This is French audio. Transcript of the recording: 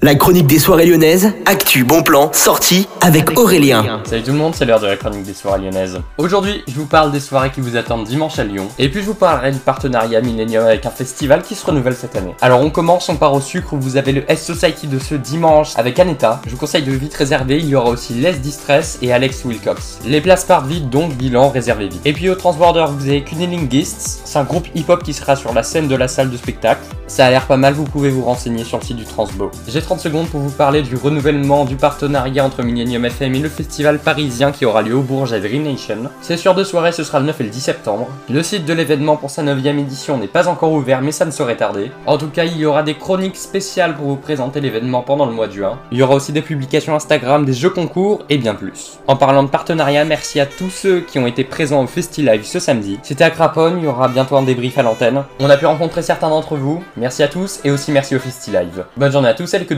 La chronique des soirées lyonnaises, actu, bon plan, sortie avec Aurélien. Salut tout le monde, c'est l'heure de la chronique des soirées lyonnaises. Aujourd'hui, je vous parle des soirées qui vous attendent dimanche à Lyon, et puis je vous parlerai du partenariat Millennium avec un festival qui se renouvelle cette année. Alors on commence, on part au sucre où vous avez le S Society de ce dimanche avec Aneta. Je vous conseille de vite réserver, il y aura aussi Les Distress et Alex Wilcox. Les places partent vite, donc bilan réservé vite. Et puis au Transborder, vous avez Cunnilingists, c'est un groupe hip-hop qui sera sur la scène de la salle de spectacle. Ça a l'air pas mal, vous pouvez vous renseigner sur le site du Transbo. J'ai 30 secondes pour vous parler du renouvellement du partenariat entre Millennium FM et le festival parisien qui aura lieu au Bourges à Dream Nation. C'est sur deux soirées, ce sera le 9 et le 10 septembre. Le site de l'événement pour sa 9 édition n'est pas encore ouvert, mais ça ne saurait tarder. En tout cas, il y aura des chroniques spéciales pour vous présenter l'événement pendant le mois de juin. Il y aura aussi des publications Instagram, des jeux concours et bien plus. En parlant de partenariat, merci à tous ceux qui ont été présents au FestiLive ce samedi. C'était à Craponne, il y aura bientôt un débrief à l'antenne. On a pu rencontrer certains d'entre vous. Merci à tous et aussi merci au FestiLive. Bonne journée à tous, et que